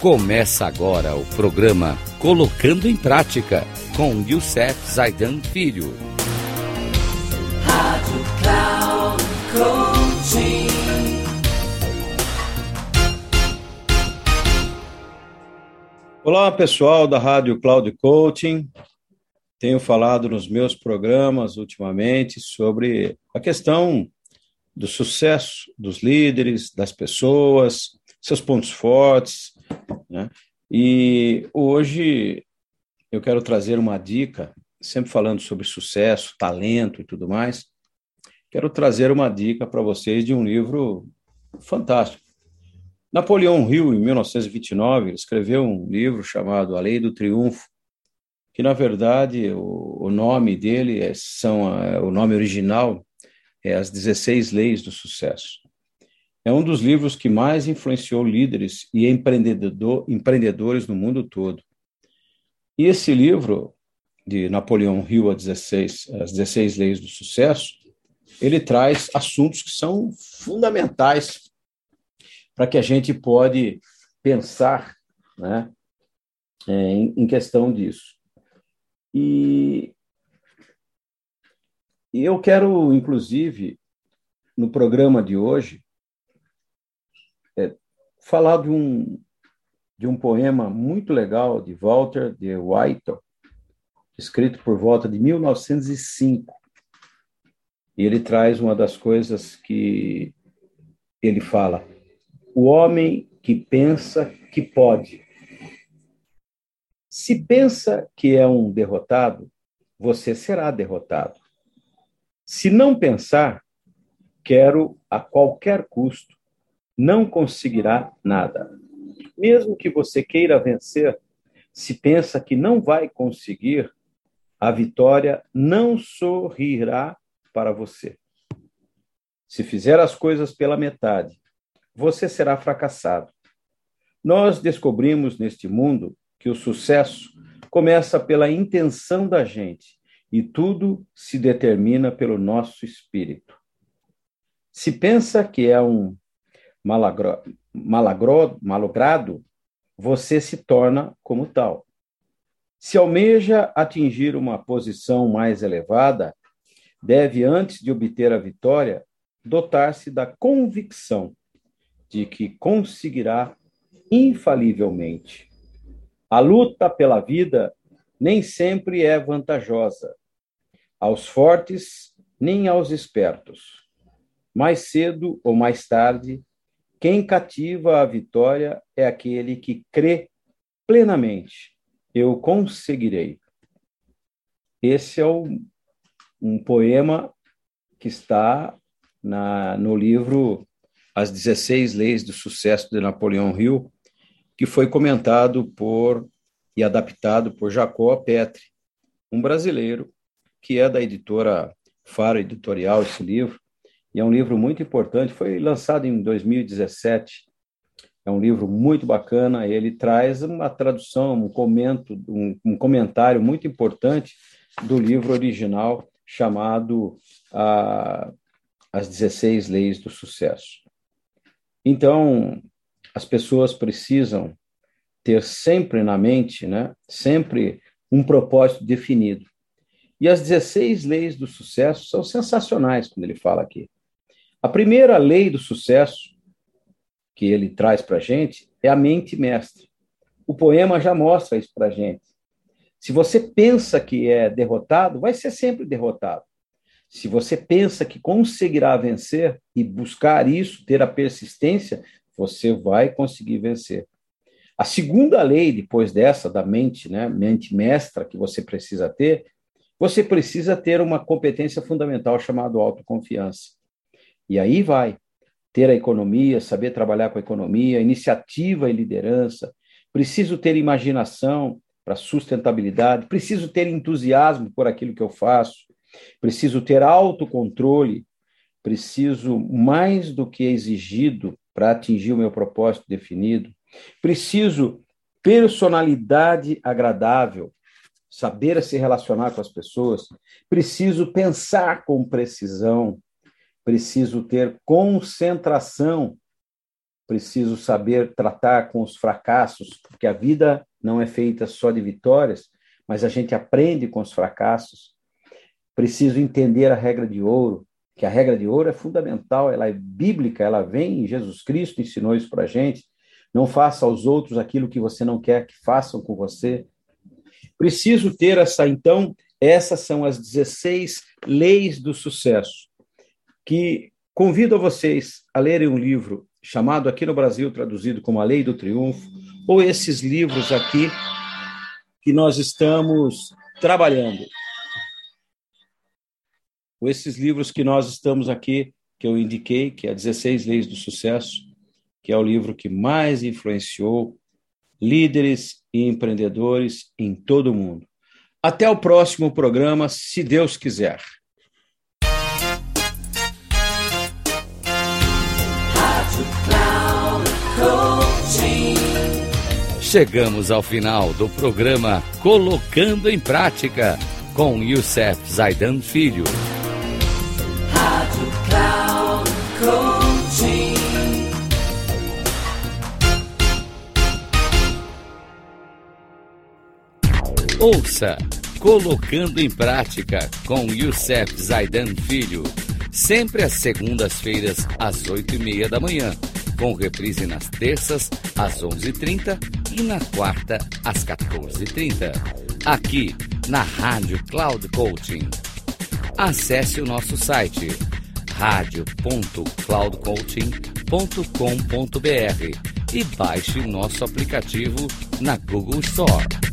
Começa agora o programa Colocando em Prática com Youssef Zaidan Filho. Rádio Cloud Coaching. Olá, pessoal da Rádio Cloud Coaching. Tenho falado nos meus programas ultimamente sobre a questão do sucesso dos líderes, das pessoas, seus pontos fortes, né? E hoje eu quero trazer uma dica, sempre falando sobre sucesso, talento e tudo mais. Quero trazer uma dica para vocês de um livro fantástico. Napoleão Hill, em 1929, escreveu um livro chamado A Lei do Triunfo, que na verdade o, o nome dele é, são é, o nome original é As 16 Leis do Sucesso. É um dos livros que mais influenciou líderes e empreendedor, empreendedores no mundo todo. E esse livro, de Napoleão Hill, As 16, As 16 Leis do Sucesso, ele traz assuntos que são fundamentais para que a gente pode pensar né, é, em, em questão disso. E, e eu quero, inclusive, no programa de hoje, falar de um, de um poema muito legal de Walter de White, escrito por volta de 1905. E ele traz uma das coisas que ele fala: o homem que pensa que pode. Se pensa que é um derrotado, você será derrotado. Se não pensar, quero a qualquer custo não conseguirá nada. Mesmo que você queira vencer, se pensa que não vai conseguir, a vitória não sorrirá para você. Se fizer as coisas pela metade, você será fracassado. Nós descobrimos neste mundo que o sucesso começa pela intenção da gente e tudo se determina pelo nosso espírito. Se pensa que é um malagro, malagro, malogrado, você se torna como tal. Se almeja atingir uma posição mais elevada, deve, antes de obter a vitória, dotar-se da convicção de que conseguirá infalivelmente. A luta pela vida nem sempre é vantajosa aos fortes nem aos espertos. Mais cedo ou mais tarde, quem cativa a vitória é aquele que crê plenamente. Eu conseguirei. Esse é um poema que está na, no livro As 16 Leis do Sucesso de Napoleão Hill, que foi comentado por e adaptado por Jacó Petri, um brasileiro que é da editora Faro Editorial, esse livro, e é um livro muito importante, foi lançado em 2017. É um livro muito bacana, ele traz uma tradução, um, comento, um, um comentário muito importante do livro original chamado ah, As 16 Leis do Sucesso. Então, as pessoas precisam ter sempre na mente, né, sempre um propósito definido. E as 16 leis do sucesso são sensacionais quando ele fala aqui. A primeira lei do sucesso que ele traz para a gente é a mente mestre. O poema já mostra isso para a gente. Se você pensa que é derrotado, vai ser sempre derrotado. Se você pensa que conseguirá vencer e buscar isso, ter a persistência, você vai conseguir vencer. A segunda lei, depois dessa, da mente, né, mente mestra que você precisa ter, você precisa ter uma competência fundamental chamada autoconfiança. E aí vai. Ter a economia, saber trabalhar com a economia, iniciativa e liderança. Preciso ter imaginação para sustentabilidade, preciso ter entusiasmo por aquilo que eu faço, preciso ter autocontrole, preciso mais do que exigido para atingir o meu propósito definido, preciso personalidade agradável, saber se relacionar com as pessoas, preciso pensar com precisão, preciso ter concentração preciso saber tratar com os fracassos, porque a vida não é feita só de vitórias, mas a gente aprende com os fracassos. Preciso entender a regra de ouro, que a regra de ouro é fundamental, ela é bíblica, ela vem, Jesus Cristo ensinou isso para a gente. Não faça aos outros aquilo que você não quer que façam com você. Preciso ter essa, então, essas são as 16 leis do sucesso, que convido a vocês a lerem um livro chamado aqui no Brasil, traduzido como A Lei do Triunfo, ou esses livros aqui que nós estamos trabalhando. Ou esses livros que nós estamos aqui, que eu indiquei, que é 16 Leis do Sucesso, que é o livro que mais influenciou líderes e empreendedores em todo o mundo. Até o próximo programa, se Deus quiser. Chegamos ao final do programa Colocando em Prática com Youssef Zaidan Filho. Rádio Cloud. Ouça Colocando em Prática com Youssef Zaidan Filho, sempre às segundas-feiras às oito e meia da manhã com reprise nas terças, às 11h30 e na quarta, às 14h30. Aqui na Rádio Cloud Coaching. Acesse o nosso site radio.cloudcoaching.com.br e baixe nosso aplicativo na Google Store.